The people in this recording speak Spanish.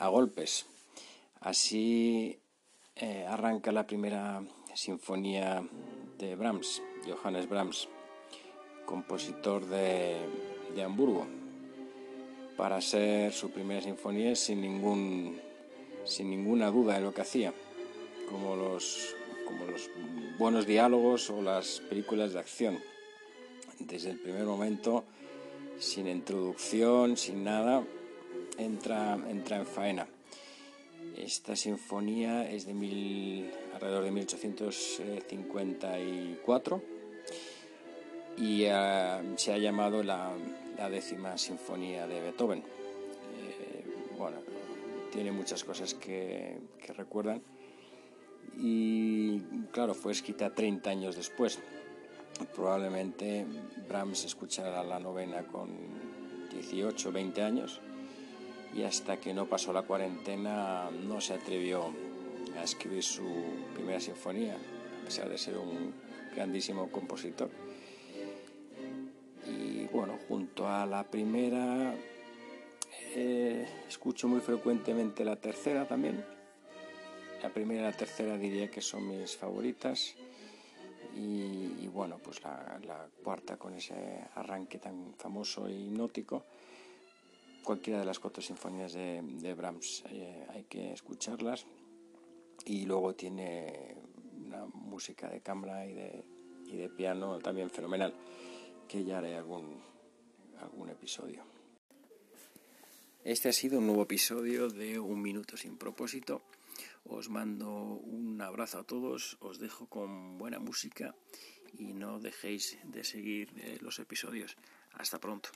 a golpes. Así eh, arranca la primera sinfonía de Brahms, Johannes Brahms, compositor de, de Hamburgo, para ser su primera sinfonía sin, ningún, sin ninguna duda de lo que hacía, como los, como los buenos diálogos o las películas de acción. Desde el primer momento, sin introducción, sin nada, entra, entra en faena. Esta sinfonía es de mil, alrededor de 1854 y uh, se ha llamado la, la, décima sinfonía de Beethoven. Eh, bueno, tiene muchas cosas que, que, recuerdan y claro, fue escrita 30 años después. Probablemente Brahms escuchará la novena con 18, 20 años y hasta que no pasó la cuarentena no se atrevió a escribir su primera sinfonía, a pesar de ser un grandísimo compositor. Y bueno, junto a la primera, eh, escucho muy frecuentemente la tercera también. La primera y la tercera diría que son mis favoritas. Y, bueno, pues la, la cuarta con ese arranque tan famoso e hipnótico cualquiera de las cuatro sinfonías de, Brahms. Eh, hay que escucharlas. Y luego tiene una música de cámara y de, y de piano también fenomenal, que ya haré algún, algún episodio. Este ha sido un nuevo episodio de Un Minuto sin propósito. Os mando un abrazo a todos, os dejo con buena música y no dejéis de seguir eh, los episodios. Hasta pronto.